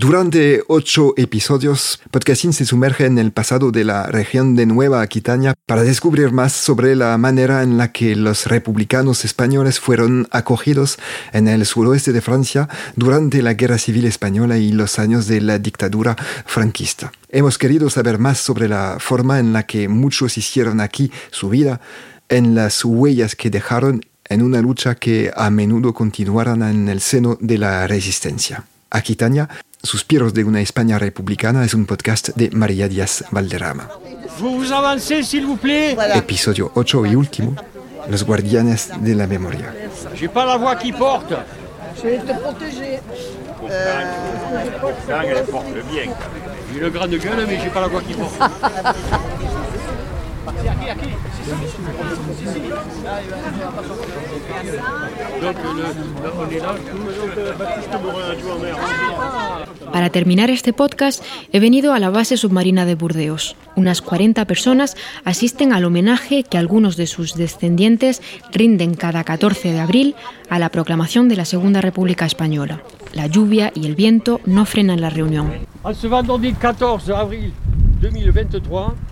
Durante ocho episodios, Podcasting se sumerge en el pasado de la región de Nueva Aquitania para descubrir más sobre la manera en la que los republicanos españoles fueron acogidos en el suroeste de Francia durante la Guerra Civil Española y los años de la dictadura franquista. Hemos querido saber más sobre la forma en la que muchos hicieron aquí su vida, en las huellas que dejaron en una lucha que a menudo continuaron en el seno de la resistencia. Aquitania Suspiros de una España republicana es un podcast de María Díaz Valderrama. Vous avancez, s'il vous plaît. Episodio 8 y último, Los Guardianes de la Memoria. J'ai pas la voix qui porte. Je vais te protéger. elle porte bien. J'ai une grande gueule, mais j'ai pas la voix qui porte. Para terminar este podcast he venido a la base submarina de Burdeos. Unas 40 personas asisten al homenaje que algunos de sus descendientes rinden cada 14 de abril a la proclamación de la Segunda República Española. La lluvia y el viento no frenan la reunión. Ce vendredi 14 avril 2023,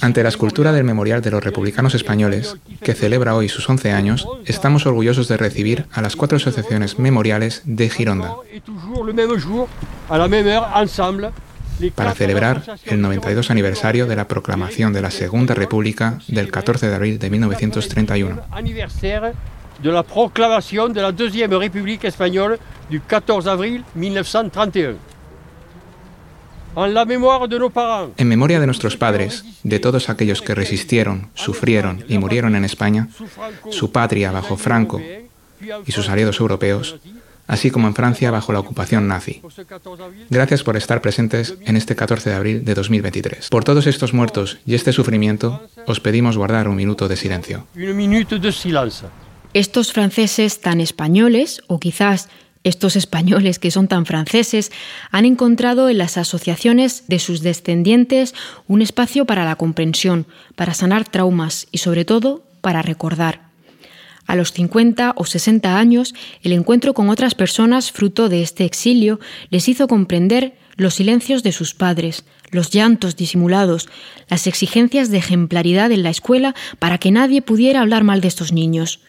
ante la escultura del Memorial de los Republicanos Españoles, que celebra hoy sus 11 años, estamos orgullosos de recibir a las cuatro asociaciones memoriales de Gironda para celebrar el 92 aniversario de la proclamación de la Segunda República del 14 de abril de 1931. de la proclamación de la Deuxième République espagnole du 14 avril 1931. En memoria de nuestros padres, de todos aquellos que resistieron, sufrieron y murieron en España, su patria bajo Franco y sus aliados europeos, así como en Francia bajo la ocupación nazi. Gracias por estar presentes en este 14 de abril de 2023. Por todos estos muertos y este sufrimiento, os pedimos guardar un minuto de silencio. Estos franceses tan españoles, o quizás estos españoles que son tan franceses han encontrado en las asociaciones de sus descendientes un espacio para la comprensión, para sanar traumas y sobre todo para recordar. A los 50 o 60 años, el encuentro con otras personas fruto de este exilio les hizo comprender los silencios de sus padres, los llantos disimulados, las exigencias de ejemplaridad en la escuela para que nadie pudiera hablar mal de estos niños.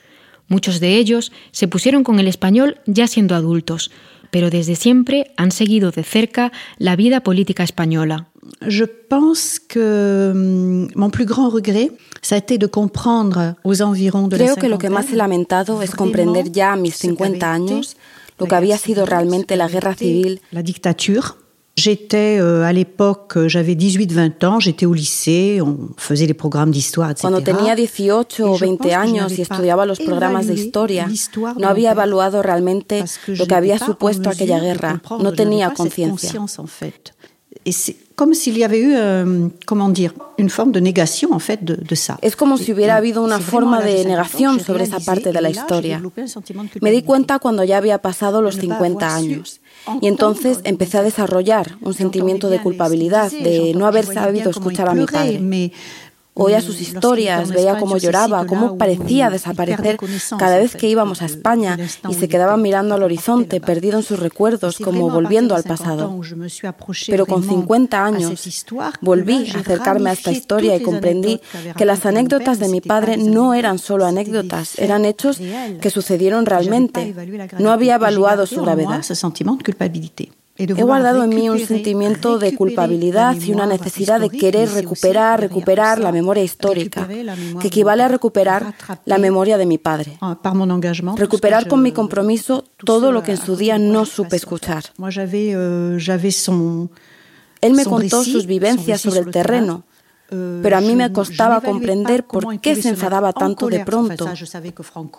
Muchos de ellos se pusieron con el español ya siendo adultos, pero desde siempre han seguido de cerca la vida política española. Je pense que mm, mon plus grand regret, ça a été de comprendre aux environs de Creo que lo que más he lamentado es comprender ya a mis 50 años lo que había sido realmente la guerra civil, la dictature J'étais euh, à l'époque, euh, j'avais 18-20 ans, j'étais au lycée, on faisait des programas de etc. Cuando tenía 18 o 20 años y estudiaba los programas de historia, no había evaluado realmente lo que había supuesto aquella guerra. No tenía conciencia. comme s'il y avait eu, euh, comment dire, une forme de négation en fait de, de ça. Es como si hubiera habido una forma de negación sobre esa parte de la historia. Me di cuenta cuando ya había pasado los 50 años. Y entonces empecé a desarrollar un sentimiento de culpabilidad, de no haber sabido escuchar a mi padre. Oía sus historias, veía cómo lloraba, cómo parecía desaparecer cada vez que íbamos a España y se quedaba mirando al horizonte, perdido en sus recuerdos, como volviendo al pasado. Pero con 50 años volví a acercarme a esta historia y comprendí que las anécdotas de mi padre no eran solo anécdotas, eran hechos que sucedieron realmente. No había evaluado su gravedad. He guardado en mí un sentimiento de culpabilidad y una necesidad de querer recuperar, recuperar la memoria histórica, que equivale a recuperar la memoria de mi padre. Recuperar con mi compromiso todo lo que en su día no supe escuchar. Él me contó sus vivencias sobre el terreno, pero a mí me costaba comprender por qué se enfadaba tanto de pronto.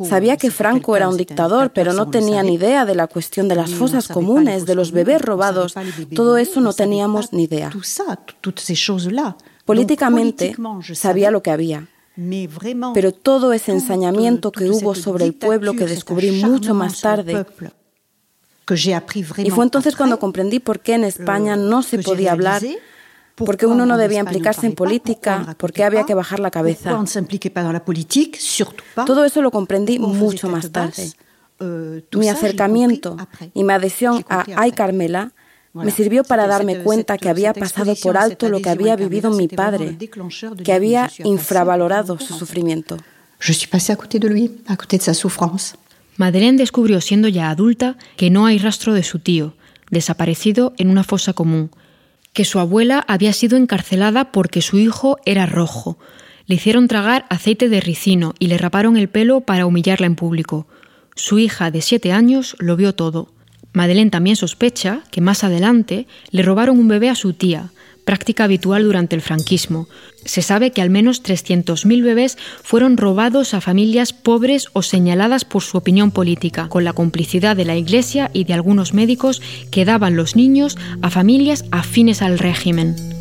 Sabía que Franco era un dictador, pero no tenía ni idea de la cuestión de las fosas comunes, de los bebés robados. Todo eso no teníamos ni idea. Políticamente sabía lo que había. Pero todo ese ensañamiento que hubo sobre el pueblo que descubrí mucho más tarde y fue entonces cuando comprendí por qué en España no se podía hablar porque uno no debía implicarse en política, porque había que bajar la cabeza. Todo eso lo comprendí mucho más tarde. Euh, mi acercamiento y mi adhesión a Ay Carmela me sirvió para darme cuenta que había pasado por alto lo que había vivido mi padre, que había infravalorado su sufrimiento. Madeleine descubrió siendo ya adulta que no hay rastro de su tío, desaparecido en una fosa común, que su abuela había sido encarcelada porque su hijo era rojo. Le hicieron tragar aceite de ricino y le raparon el pelo para humillarla en público. Su hija de siete años lo vio todo. Madeleine también sospecha que más adelante le robaron un bebé a su tía, práctica habitual durante el franquismo. Se sabe que al menos 300.000 bebés fueron robados a familias pobres o señaladas por su opinión política, con la complicidad de la Iglesia y de algunos médicos que daban los niños a familias afines al régimen.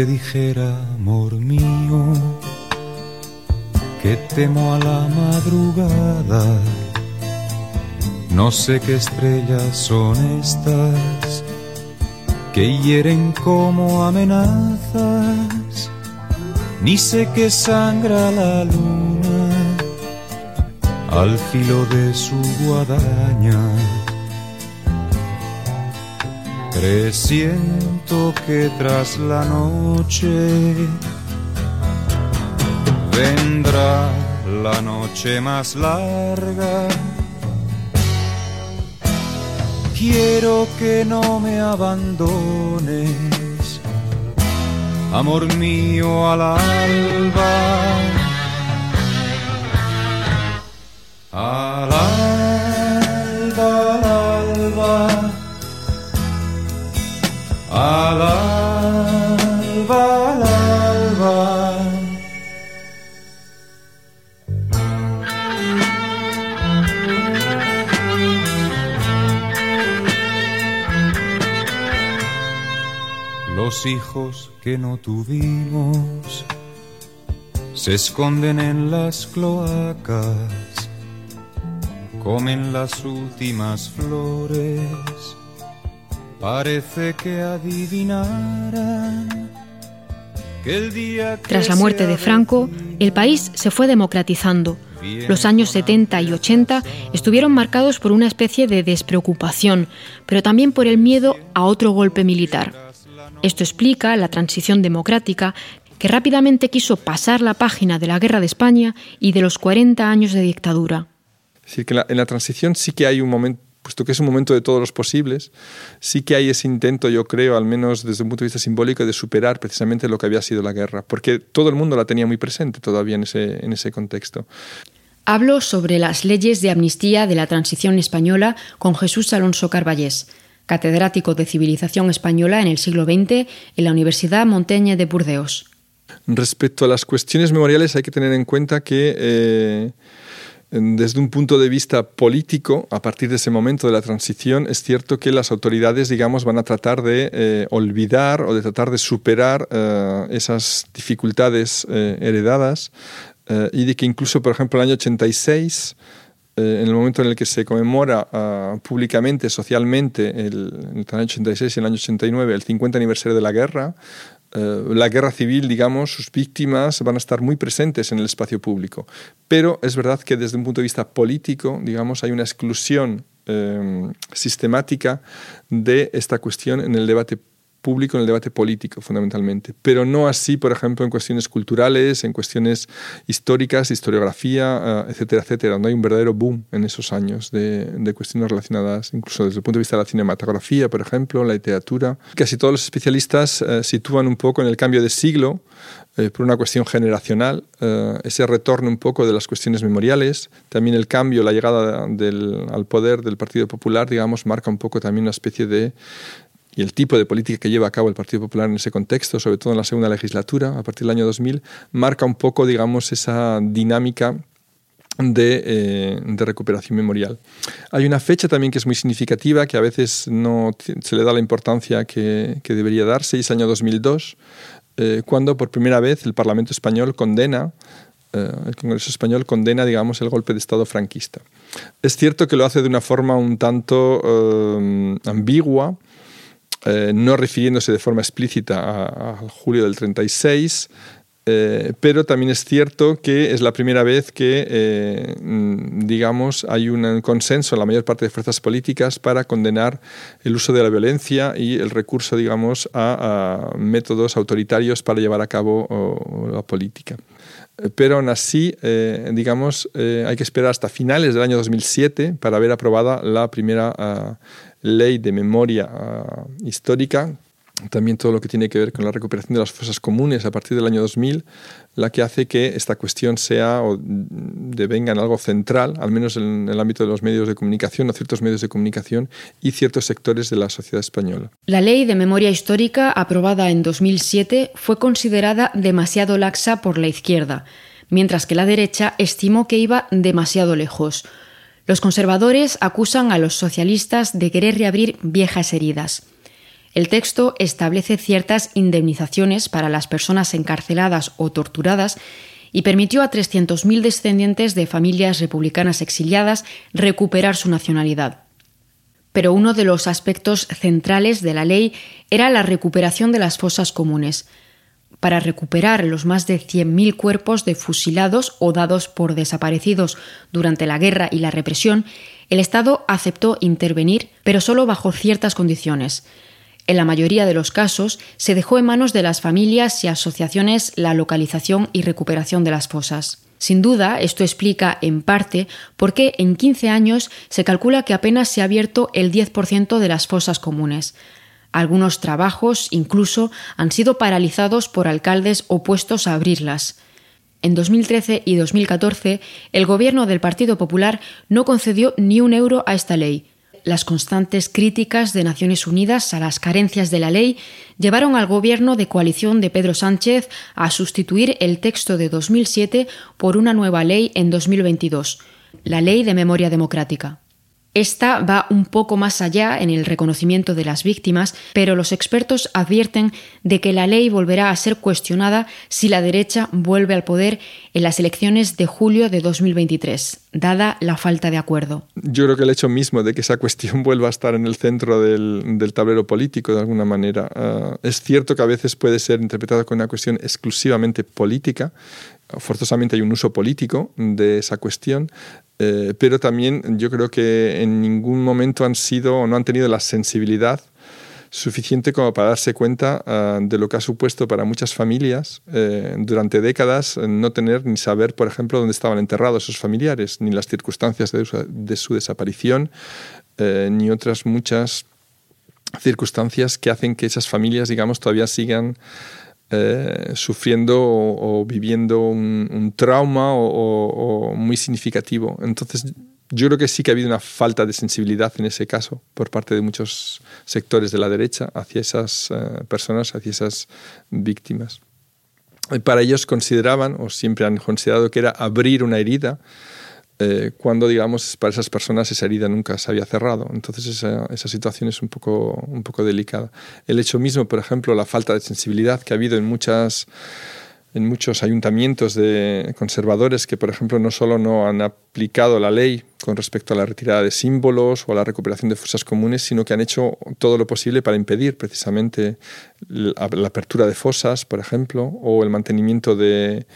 Te dijera, amor mío, que temo a la madrugada, no sé qué estrellas son estas que hieren como amenazas, ni sé qué sangra la luna al filo de su guadaña Presiento que tras la noche vendrá la noche más larga. Quiero que no me abandones, amor mío al alba. Al alba, al alba Los hijos que no tuvimos se esconden en las cloacas, comen las últimas flores Parece que adivinaran que el día Tras la muerte de Franco, el país se fue democratizando. Los años 70 y 80 estuvieron marcados por una especie de despreocupación, pero también por el miedo a otro golpe militar. Esto explica la transición democrática que rápidamente quiso pasar la página de la guerra de España y de los 40 años de dictadura. que en la transición sí que hay un momento puesto que es un momento de todos los posibles, sí que hay ese intento, yo creo, al menos desde un punto de vista simbólico, de superar precisamente lo que había sido la guerra, porque todo el mundo la tenía muy presente todavía en ese, en ese contexto. Hablo sobre las leyes de amnistía de la transición española con Jesús Alonso Carballés, catedrático de civilización española en el siglo XX en la Universidad Montaigne de Burdeos. Respecto a las cuestiones memoriales hay que tener en cuenta que eh, desde un punto de vista político, a partir de ese momento de la transición, es cierto que las autoridades, digamos, van a tratar de eh, olvidar o de tratar de superar eh, esas dificultades heredadas y de que incluso, por ejemplo, el año 86 en el momento en el que se conmemora ah, públicamente, socialmente, el, el año 86 y el año 89, el 50 aniversario de la guerra, eh, la guerra civil, digamos, sus víctimas van a estar muy presentes en el espacio público. Pero es verdad que desde un punto de vista político, digamos, hay una exclusión eh, sistemática de esta cuestión en el debate público en el debate político, fundamentalmente. Pero no así, por ejemplo, en cuestiones culturales, en cuestiones históricas, historiografía, eh, etcétera, etcétera, donde hay un verdadero boom en esos años de, de, cuestiones relacionadas, incluso desde el punto de vista de la cinematografía, por ejemplo, la literatura. Casi todos los especialistas eh, sitúan un poco en el cambio de siglo, eh, por una cuestión generacional, ese retorno un poco de las cuestiones memoriales, también el cambio, la llegada del, al poder del Partido Popular, digamos, marca un poco también una especie de y el tipo de política que lleva a cabo el Partido Popular en ese contexto, sobre todo en la segunda legislatura, a partir del año 2000, marca un poco, digamos, esa dinámica de, eh, de, recuperación memorial. Hay una fecha también que es muy significativa, que a veces no se le da la importancia que, que debería darse, y es el año 2002, eh, cuando por primera vez el Parlamento español condena, eh, el Congreso español condena, digamos, el golpe de Estado franquista. Es cierto que lo hace de una forma un tanto ambigua, eh, no refiriéndose de forma explícita a, julio del 36, eh, pero también es cierto que es la primera vez que, eh, mm, digamos, hay un consenso en la mayor parte de fuerzas políticas para condenar el uso de la violencia y el recurso, digamos, a, métodos autoritarios para llevar a cabo la política. Pero aún así, digamos, hay que esperar hasta finales del año 2007 para ver aprobada la primera ah, ley de memoria ah, histórica, también todo lo que tiene que ver con la recuperación de las fosas comunes a partir del año 2000, la que hace que esta cuestión sea o devenga en algo central, al menos en el ámbito de los medios de comunicación, o ciertos medios de comunicación y ciertos sectores de la sociedad española. La ley de memoria histórica aprobada en 2007 fue considerada demasiado laxa por la izquierda, mientras que la derecha estimó que iba demasiado lejos. Los conservadores acusan a los socialistas de querer reabrir viejas heridas. El texto establece ciertas indemnizaciones para las personas encarceladas o torturadas y permitió a 300.000 descendientes de familias republicanas exiliadas recuperar su nacionalidad. Pero uno de los aspectos centrales de la ley era la recuperación de las fosas comunes, para recuperar los más de 100.000 cuerpos de fusilados o dados por desaparecidos durante la guerra y la represión, el Estado aceptó intervenir, pero solo bajo ciertas condiciones. En la mayoría de los casos, se dejó en manos de las familias y asociaciones la localización y recuperación de las fosas. Sin duda, esto explica en parte por qué en 15 años se calcula que apenas se ha abierto el 10% de las fosas comunes. Algunos trabajos incluso han sido paralizados por alcaldes opuestos a abrirlas. En 2013 y 2014, el gobierno del Partido Popular no concedió ni un euro a esta ley. Las constantes críticas de Naciones Unidas a las carencias de la ley llevaron al gobierno de coalición de Pedro Sánchez a sustituir el texto de 2007 por una nueva ley en 2022, la Ley de Memoria Democrática. Esta va un poco más allá en el reconocimiento de las víctimas, pero los expertos advierten de que la ley volverá a ser cuestionada si la derecha vuelve al poder en las elecciones de julio de 2023, dada la falta de acuerdo. Yo creo que el hecho mismo de que esa cuestión vuelva a estar en el centro del, tablero político de alguna manera ah, es cierto que a veces puede ser interpretada como una cuestión exclusivamente política, forzosamente hay un uso político de esa cuestión, eh, pero también yo creo que en ningún momento han sido o no han tenido la sensibilidad suficiente como para darse cuenta ah, de lo que ha supuesto para muchas familias eh, durante décadas no tener ni saber, por ejemplo, dónde estaban enterrados esos familiares, ni las circunstancias de su, desaparición, eh, ni otras muchas circunstancias que hacen que esas familias, digamos, todavía sigan eh, sufriendo o, viviendo un, trauma o, muy significativo. Entonces, yo creo que sí que ha habido una falta de sensibilidad en ese caso por parte de muchos sectores de la derecha hacia esas eh, personas, hacia esas víctimas. para ellos consideraban, o siempre han considerado, que era abrir una herida eh, cuando, digamos, para esas personas esa herida nunca se había cerrado. Entonces esa, situación es un poco, un poco delicada. El hecho mismo, por ejemplo, la falta de sensibilidad que ha habido en muchas en muchos ayuntamientos de conservadores que, por ejemplo, no solo no han aplicado la ley con respecto a la retirada de símbolos o a la recuperación de fosas comunes, sino que han hecho todo lo posible para impedir precisamente la, apertura de fosas, por ejemplo, o el mantenimiento de,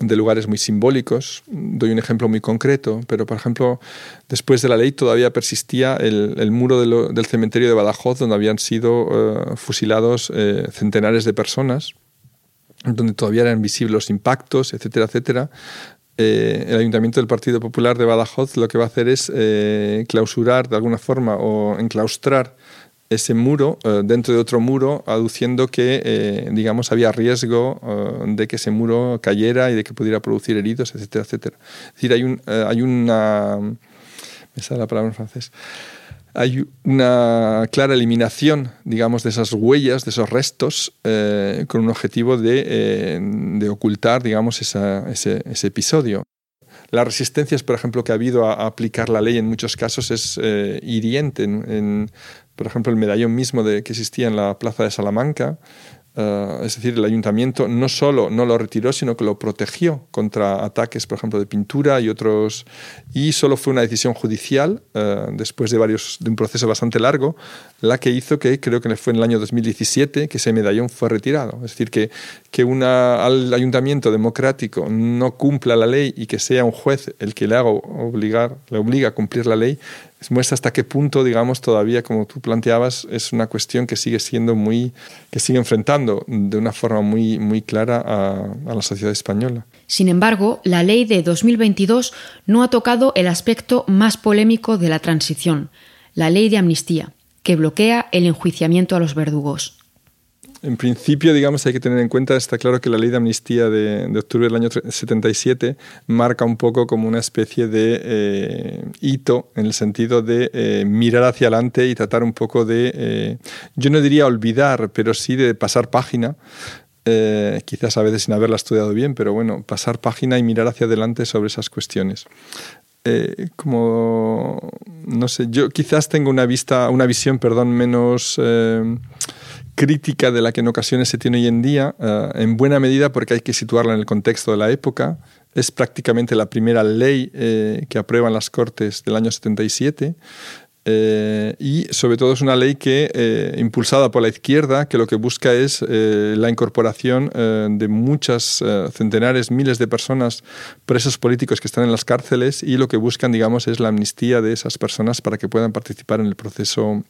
de lugares muy simbólicos. Doy un ejemplo muy concreto, pero por ejemplo, después de la ley todavía persistía el, muro del cementerio de Badajoz, donde habían sido eh, fusilados eh, centenares de personas donde todavía eran visibles los impactos, etcétera, etcétera. Eh, el Ayuntamiento del Partido Popular de Badajoz lo que va a hacer es clausurar de alguna forma o enclaustrar ese muro eh, dentro de otro muro, aduciendo que, digamos, había riesgo de que ese muro cayera y de que pudiera producir heridos, etcétera, etcétera. Es decir, hay, un, hay una... Me sale la palabra en francés hay una clara eliminación, digamos, de esas huellas, de esos restos, eh, con un objetivo de, eh, ocultar, digamos, ese, episodio. Las resistencias, por ejemplo, que ha habido a, aplicar la ley en muchos casos es eh, hiriente. En, por ejemplo, el medallón mismo de, que existía en la plaza de Salamanca, eh, es decir, el ayuntamiento no solo no lo retiró, sino que lo protegió contra ataques, por ejemplo, de pintura y otros. Y solo fue una decisión judicial, eh, después de, varios, de un proceso bastante largo, la que hizo que, creo que fue en el año 2017, que ese medallón fue retirado. Es decir, que, que al ayuntamiento democrático no cumpla la ley y que sea un juez el que le haga obligar, le obliga a cumplir la ley, muestra hasta qué punto, digamos, todavía, como tú planteabas, es una cuestión que sigue siendo muy, que sigue enfrentando de una forma muy, muy clara a, a la sociedad española. Sin embargo, la ley de 2022 no ha tocado el aspecto más polémico de la transición, la ley de amnistía, que bloquea el enjuiciamiento a los verdugos. En principio, digamos, hay que tener en cuenta, está claro que la ley de amnistía de, octubre del año 77 marca un poco como una especie de eh, hito en el sentido de eh, mirar hacia adelante y tratar un poco de, eh, yo no diría olvidar, pero sí de pasar página. quizás a veces sin haberla estudiado bien, pero bueno, pasar página y mirar hacia adelante sobre esas cuestiones. como no sé, yo quizás tengo una vista, una visión, perdón, menos crítica de la que en ocasiones se tiene hoy en día, eh, en buena medida porque hay que situarla en el contexto de la época. Es prácticamente la primera ley eh, que aprueban las Cortes del año 77. Eh, y sobre todo es una ley que, impulsada por la izquierda, que lo que busca es la incorporación de muchas centenares, miles de personas, presos políticos que están en las cárceles, y lo que buscan, digamos, es la amnistía de esas personas para que puedan participar en el proceso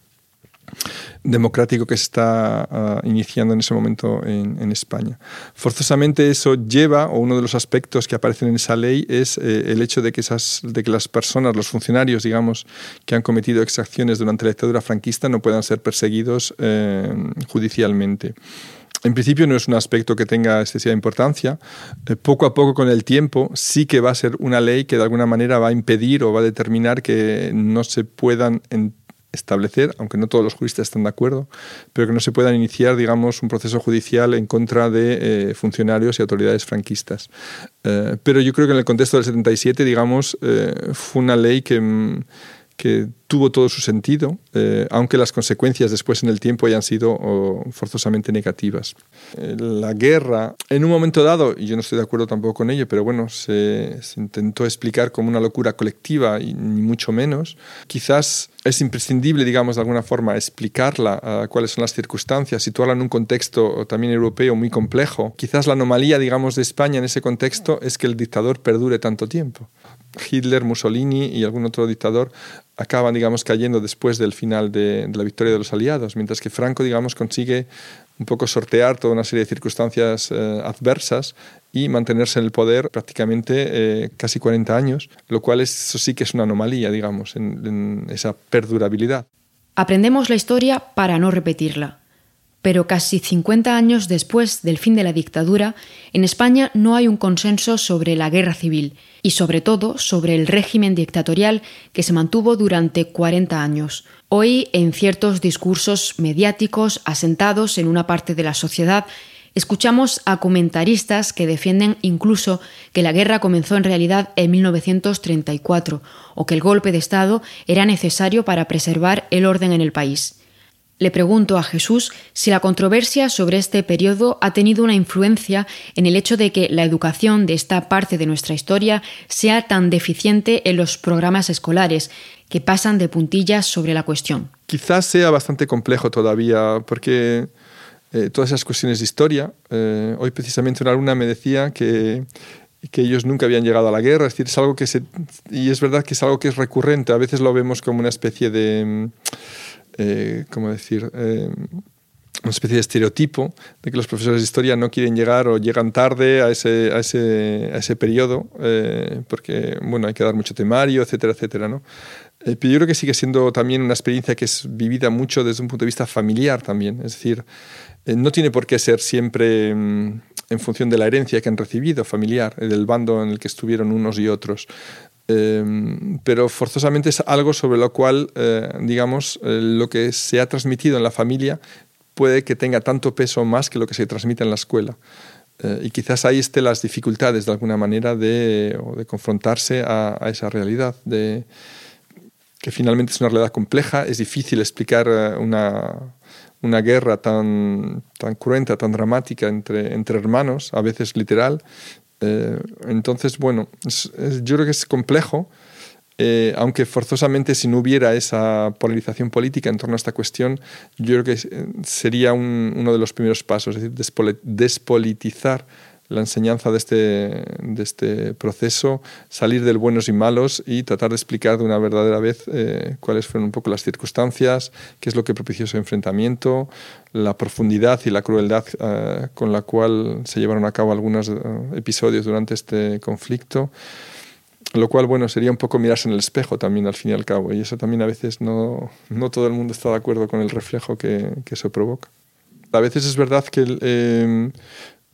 democrático que se está ah, iniciando en ese momento en, España. Forzosamente eso lleva, o uno de los aspectos que aparecen en esa ley es eh, el hecho de que, esas, de que las personas, los funcionarios, digamos, que han cometido exacciones durante la dictadura franquista no puedan ser perseguidos eh, judicialmente. En principio no es un aspecto que tenga excesiva importancia. Eh, poco a poco con el tiempo sí que va a ser una ley que de alguna manera va a impedir o va a determinar que no se puedan establecer, aunque no todos los juristas están de acuerdo, pero que no se puedan iniciar, digamos, un proceso judicial en contra de eh, funcionarios y autoridades franquistas. Eh, pero yo creo que en el contexto del 77, digamos, eh, fue una ley que mm, que tuvo todo su sentido, eh, aunque las consecuencias después en el tiempo hayan sido forzosamente negativas. Eh, la guerra, en un momento dado, y yo no estoy de acuerdo tampoco con ello, pero bueno, se, intentó explicar como una locura colectiva y ni mucho menos. Quizás es imprescindible, digamos, de alguna forma, explicarla, cuáles son las circunstancias, situarla en un contexto también europeo muy complejo. Quizás la anomalía, digamos, de España en ese contexto es que el dictador perdure tanto tiempo. Hitler, Mussolini y algún otro dictador acaban, digamos, cayendo después del final de, la victoria de los aliados, mientras que Franco, digamos, consigue un poco sortear toda una serie de circunstancias eh, adversas y mantenerse en el poder prácticamente eh, casi 40 años, lo cual eso sí que es una anomalía, digamos, en esa perdurabilidad. Aprendemos la historia para no repetirla. Pero casi 50 años después del fin de la dictadura, en España no hay un consenso sobre la guerra civil y sobre todo sobre el régimen dictatorial que se mantuvo durante 40 años. Hoy, en ciertos discursos mediáticos asentados en una parte de la sociedad, escuchamos a comentaristas que defienden incluso que la guerra comenzó en realidad en 1934 o que el golpe de Estado era necesario para preservar el orden en el país. Le pregunto a Jesús si la controversia sobre este periodo ha tenido una influencia en el hecho de que la educación de esta parte de nuestra historia sea tan deficiente en los programas escolares, que pasan de puntillas sobre la cuestión. Quizás sea bastante complejo todavía, porque eh, todas esas cuestiones de historia, eh, hoy precisamente una alumna me decía que que ellos nunca habían llegado a la guerra, es decir, es algo que se, y es verdad que es algo que es recurrente, a veces lo vemos como una especie de, eh, ¿cómo decir? Eh, una especie de estereotipo de que los profesores de historia no quieren llegar o llegan tarde a ese, a ese, a ese periodo eh, porque bueno, hay que dar mucho temario, etcétera, etcétera. ¿no? pero yo creo que sigue siendo también una experiencia que es vivida mucho desde un punto de vista familiar también. Es decir, no tiene por qué ser siempre mm, en función de la herencia que han recibido familiar, del bando en el que estuvieron unos y otros. Em, pero forzosamente es algo sobre lo cual, eh, digamos, eh, lo que se ha transmitido en la familia puede que tenga tanto peso más que lo que se transmite en la escuela. Eh, y quizás ahí estén las dificultades, de alguna manera, de, de confrontarse a, esa realidad, de, que finalmente es una realidad compleja, es difícil explicar una, una guerra tan, tan cruenta, tan dramática entre, entre hermanos, a veces literal, eh, entonces, bueno, yo creo que es complejo, eh, aunque forzosamente si no hubiera esa polarización política en torno a esta cuestión, yo creo que eh, sería uno de los primeros pasos, es decir, despolitizar la enseñanza de este, de este proceso, salir del buenos y malos y tratar de explicar de una verdadera vez eh, cuáles fueron un poco las circunstancias, qué es lo que propició ese enfrentamiento, la profundidad y la crueldad eh, con la cual se llevaron a cabo algunos eh, episodios durante este conflicto. Lo cual, bueno, sería un poco mirarse en el espejo también al fin y al cabo. Y eso también a veces no, no todo el mundo está de acuerdo con el reflejo que, que eso provoca. A veces es verdad que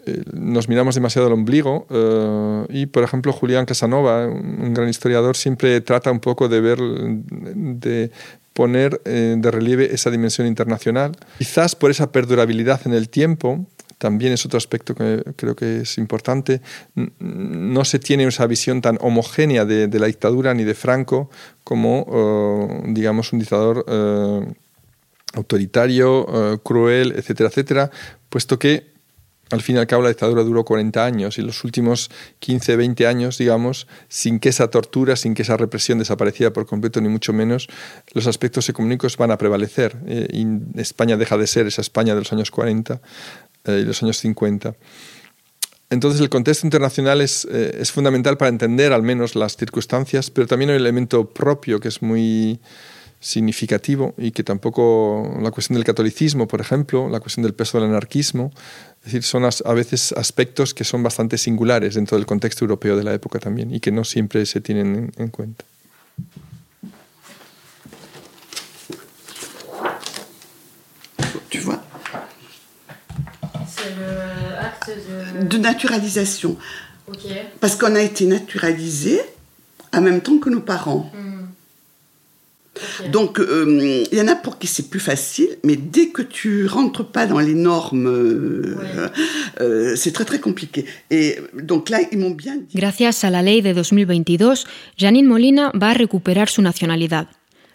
eh, nos miramos demasiado al ombligo eh, y, por ejemplo, Julián Casanova, un gran historiador, siempre trata un poco de ver, de poner eh, de relieve esa dimensión internacional. Quizás por esa perdurabilidad en el tiempo, también es otro aspecto que creo que es importante, no se tiene esa visión tan homogénea de, de la dictadura ni de Franco como, digamos, un dictador autoritario, cruel, etcétera, etcétera, puesto que al fin y al cabo la dictadura duró 40 años y los últimos 15, 20 años, digamos, sin que esa tortura, sin que esa represión desapareciera por completo, ni mucho menos, los aspectos económicos van a prevalecer. Eh, y España deja de ser esa España de los años 40 eh, y los años 50. Entonces el contexto internacional es, eh, es fundamental para entender al menos las circunstancias, pero también un elemento propio que es muy significativo y que tampoco la cuestión del catolicismo, por ejemplo, la cuestión del peso del anarquismo, es decir, son a veces aspectos que son bastante singulares dentro del contexto europeo de la época también y que no siempre se tienen en, cuenta. Tu vois de... naturalisation. Parce qu'on a été naturalisé en même temps que nos parents. Mm. Donc, euh, il y en a pour qui c'est plus facile, mais dès que tu rentres pas dans les normes, euh, euh, c'est très très compliqué. Et donc là, ils m'ont bien dit. Gracias a la ley de 2022, Janine Molina va a recuperar su nacionalidad.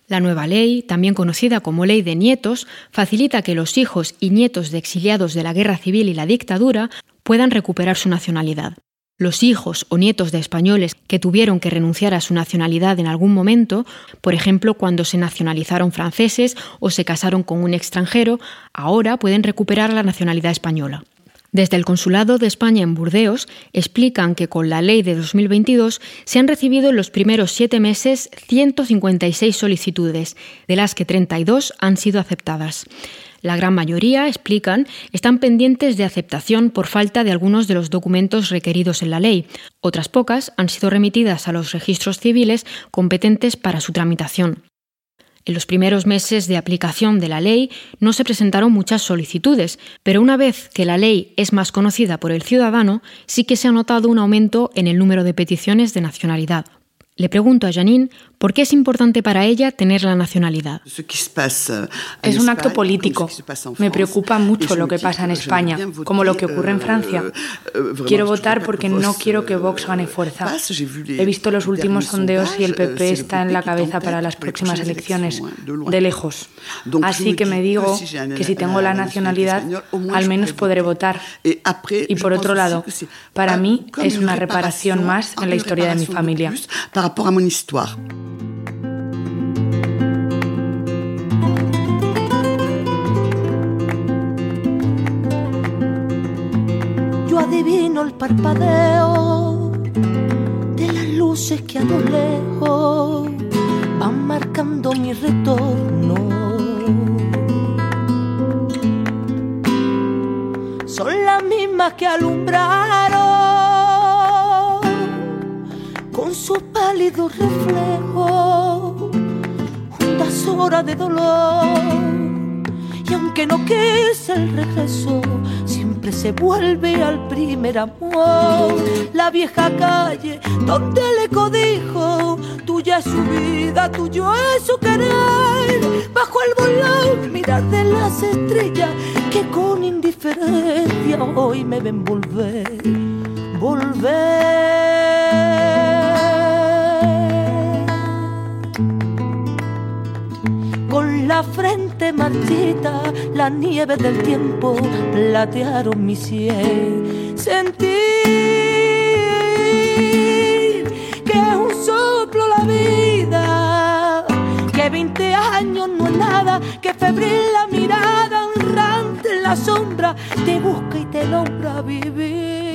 La nueva ley, también conocida como Ley de Nietos, facilita que los hijos y nietos de exiliados de la guerra civil y la dictadura puedan recuperar su nacionalidad. Los hijos o nietos de españoles que tuvieron que renunciar a su nacionalidad en algún momento, por ejemplo cuando se nacionalizaron franceses o se casaron con un extranjero, ahora pueden recuperar la nacionalidad española. Desde el Consulado de España en Burdeos explican que con la ley de 2022 se han recibido en los primeros siete meses 156 solicitudes, de las que 32 han sido aceptadas. La gran mayoría, explican, están pendientes de aceptación por falta de algunos de los documentos requeridos en la ley. Otras pocas han sido remitidas a los registros civiles competentes para su tramitación. En los primeros meses de aplicación de la ley no se presentaron muchas solicitudes, pero una vez que la ley es más conocida por el ciudadano, sí que se ha notado un aumento en el número de peticiones de nacionalidad. Le pregunto a Janine por qué es importante para ella tener la nacionalidad. Es un acto político. Me preocupa mucho lo que pasa en España, como lo que ocurre en Francia. Quiero votar porque no quiero que Vox gane fuerza. He visto los últimos sondeos y el PP está en la cabeza para las próximas elecciones, de lejos. Así que me digo que si tengo la nacionalidad, al menos podré votar. Y por otro lado, para mí es una reparación más en la historia de mi familia. Rapport à mon histoire. Yo adivino el parpadeo de las luces que a lo lejos van marcando mi retorno. Son las mismas que alumbraron pálido reflejo, juntas horas de dolor. Y aunque no quise el regreso, siempre se vuelve al primer amor. La vieja calle donde le codijo, tuya es su vida, tuyo es su querer. Bajo el volón, mirar de las estrellas que con indiferencia hoy me ven volver, volver. La frente marchita, la nieve del tiempo platearon mi cielo. Sentí que es un soplo la vida, que 20 años no es nada, que febril la mirada, honrante en la sombra, te busca y te nombra vivir.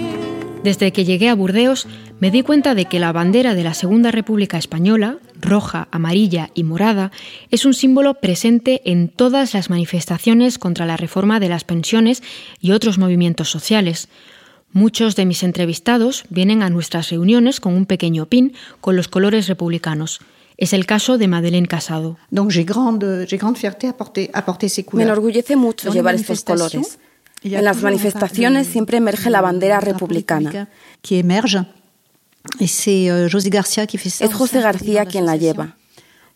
Desde que llegué a Burdeos, me di cuenta de que la bandera de la Segunda República Española, roja, amarilla y morada, es un símbolo presente en todas las manifestaciones contra la reforma de las pensiones y otros movimientos sociales. Muchos de mis entrevistados vienen a nuestras reuniones con un pequeño pin con los colores republicanos. Es el caso de Madeleine Casado. Me enorgullece mucho llevar estos colores. En las manifestaciones siempre emerge la bandera republicana. Euh, es José García quien la lleva.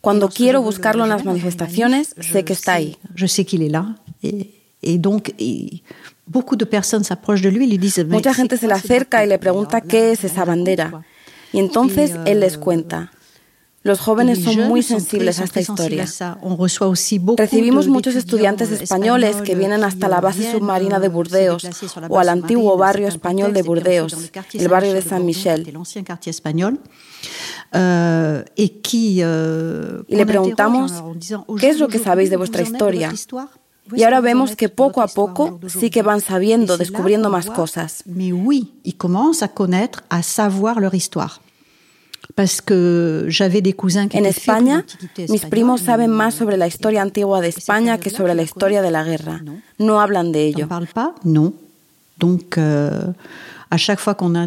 Cuando quiero buscarlo en las manifestaciones, sé que está ahí. Mucha gente se le acerca y le pregunta qué es esa bandera. Y entonces él les euh, cuenta. Los jóvenes son muy sensibles a esta historia. Recibimos muchos estudiantes españoles que vienen hasta la base submarina de Burdeos o al antiguo barrio español de Burdeos, el barrio de San Michel. Euh, euh, y le preguntamos, ¿qué es lo que sabéis de vuestra historia? Y ahora vemos que poco a poco sí que van sabiendo, descubriendo más cosas. En España, mis primos saben más sobre la historia antigua de España que sobre la historia de la guerra. No hablan de ello. Euh,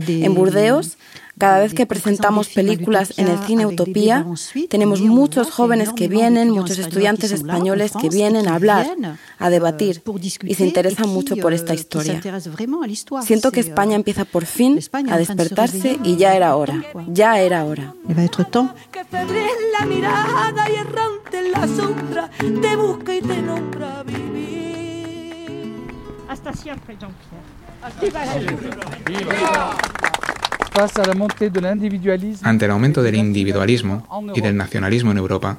en Burdeos, cada vez que presentamos películas en el cine Utopía, tenemos muchos jóvenes que vienen, muchos estudiantes españoles que vienen a hablar, a debatir y se interesan mucho por esta historia. Siento que España empieza por fin a despertarse y ya era hora, ya era hora. la mirada y errante la sombra te busca y te nombra vivir. Hasta siempre, Jean-Pierre. Ante el aumento del individualismo y del nacionalismo en Europa,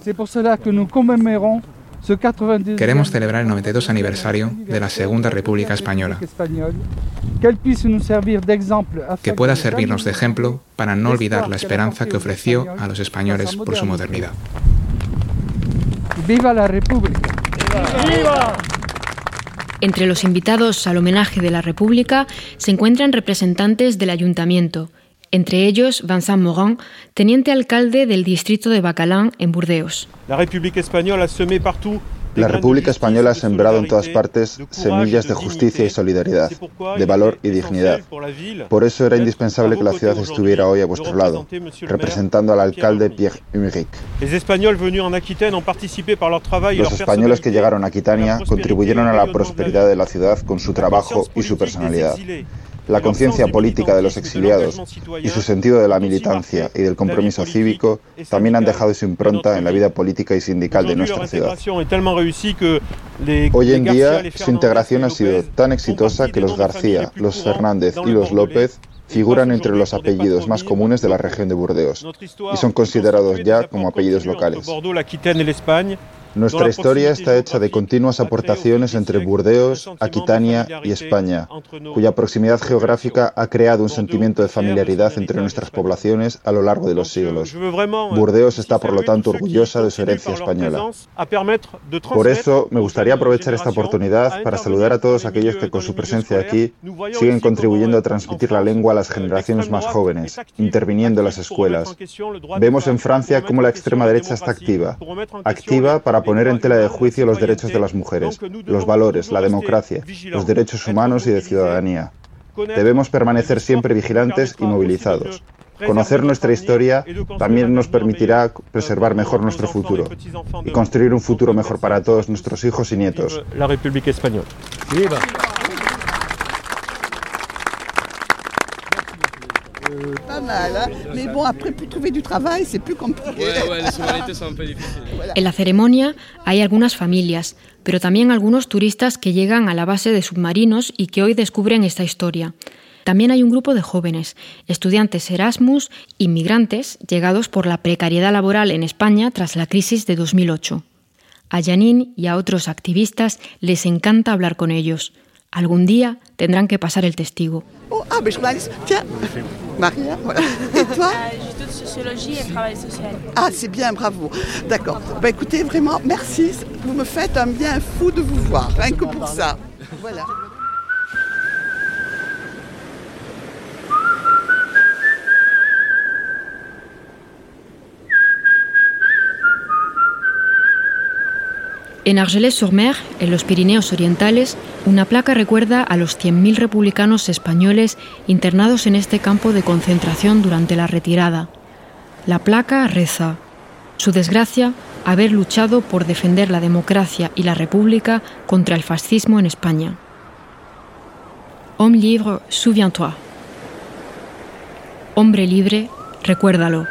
queremos celebrar el 92 aniversario de la Segunda República Española, que pueda servirnos de ejemplo para no olvidar la esperanza que ofreció a los españoles por su modernidad. ¡Viva la República! ¡Viva! Entre los invitados al homenaje de la República se encuentran representantes del Ayuntamiento, entre ellos Vincent Morin, teniente alcalde del distrito de Bacalán, en Burdeos. La República Española semé partout la República Española ha sembrado en todas partes semillas de justicia y solidaridad, de valor y dignidad. Por eso era indispensable que la ciudad estuviera hoy a vuestro lado, representando al alcalde Pierre Humeric. Los españoles que llegaron a Aquitania contribuyeron a la prosperidad de la ciudad con su trabajo y su personalidad. La conciencia política de los exiliados y su sentido de la militancia y del compromiso cívico también han dejado su impronta en la vida política y sindical de nuestra ciudad. Hoy en día su integración ha sido tan exitosa que los García, los Fernández y los López figuran entre los apellidos más comunes de la región de Burdeos y son considerados ya como apellidos locales. Nuestra historia está hecha de continuas aportaciones entre Burdeos, Aquitania y España, cuya proximidad geográfica ha creado un sentimiento de familiaridad entre nuestras poblaciones a lo largo de los siglos. Burdeos está, por lo tanto, orgullosa de su herencia española. Por eso, me gustaría aprovechar esta oportunidad para saludar a todos aquellos que, con su presencia aquí, siguen contribuyendo a transmitir la lengua a las generaciones más jóvenes, interviniendo en las escuelas. Vemos en Francia cómo la extrema derecha está activa, activa para poner en tela de juicio los derechos de las mujeres, los valores, la democracia, los derechos humanos y de ciudadanía. Debemos permanecer siempre vigilantes y movilizados. Conocer nuestra historia también nos permitirá preservar mejor nuestro futuro y construir un futuro mejor para todos nuestros hijos y nietos. La República Española. En la ceremonia hay algunas familias, pero también algunos turistas que llegan a la base de submarinos y que hoy descubren esta historia. También hay un grupo de jóvenes, estudiantes Erasmus, inmigrantes, llegados por la precariedad laboral en España tras la crisis de 2008. A Janine y a otros activistas les encanta hablar con ellos. Algún día tendrán que pasar el testigo. Oh, ah, mais je Tiens, Maria, voilà. Et toi de sociologie et travail social. Ah, c'est bien, bravo. D'accord. Bah, écoutez, vraiment, merci. Vous me faites un bien fou de vous voir, rien que pour ça. Voilà. En Argelès-sur-Mer, en los Pirineos Orientales, una placa recuerda a los 100.000 republicanos españoles internados en este campo de concentración durante la retirada. La placa reza, su desgracia, haber luchado por defender la democracia y la república contra el fascismo en España. Homme libre, souviens-toi. Hombre libre, recuérdalo.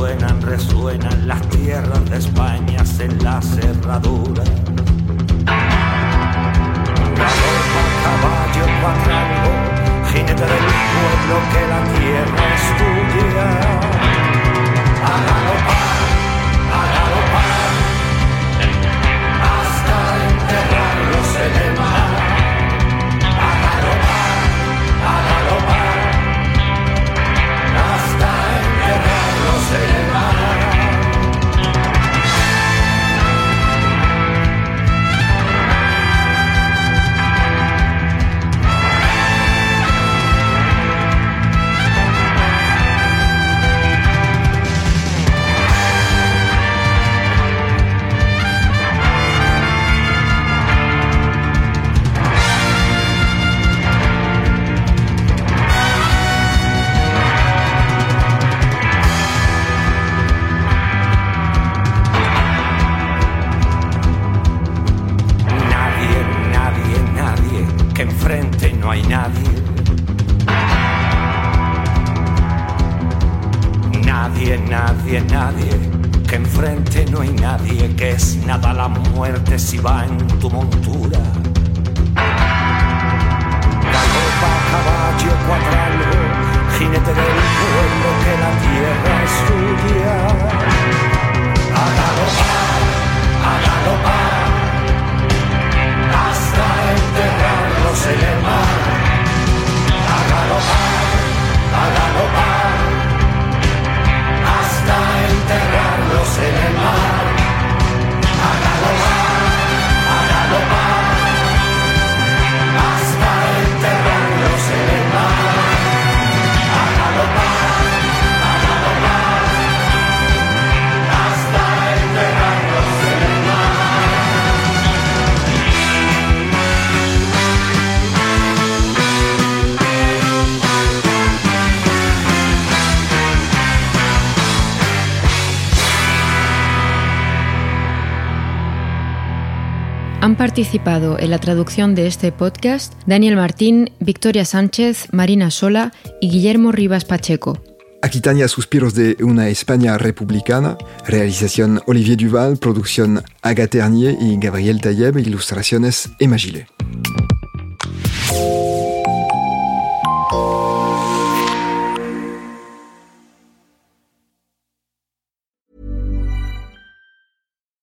resuenan, resuenan las tierras de España en la cerradura. Caballo, cuatrango, jinete del pueblo que la tierra es tuya. A. no hay nadie, que es nada la muerte si va en tu montura. Galopa, caballo, cuadrado, jinete del pueblo que la tierra es tuya. A galopar, a galopar, hasta enterrarlos en el mar. A galopar, a galopar, enterrarlos Han participado en la traducción de este podcast Daniel Martín, Victoria Sánchez, Marina Sola y Guillermo Rivas Pacheco. Aquitania Suspiros de una España republicana, realización Olivier Duval, producción Agathe Ternier y Gabriel Tayeb, ilustraciones Emma Gillet.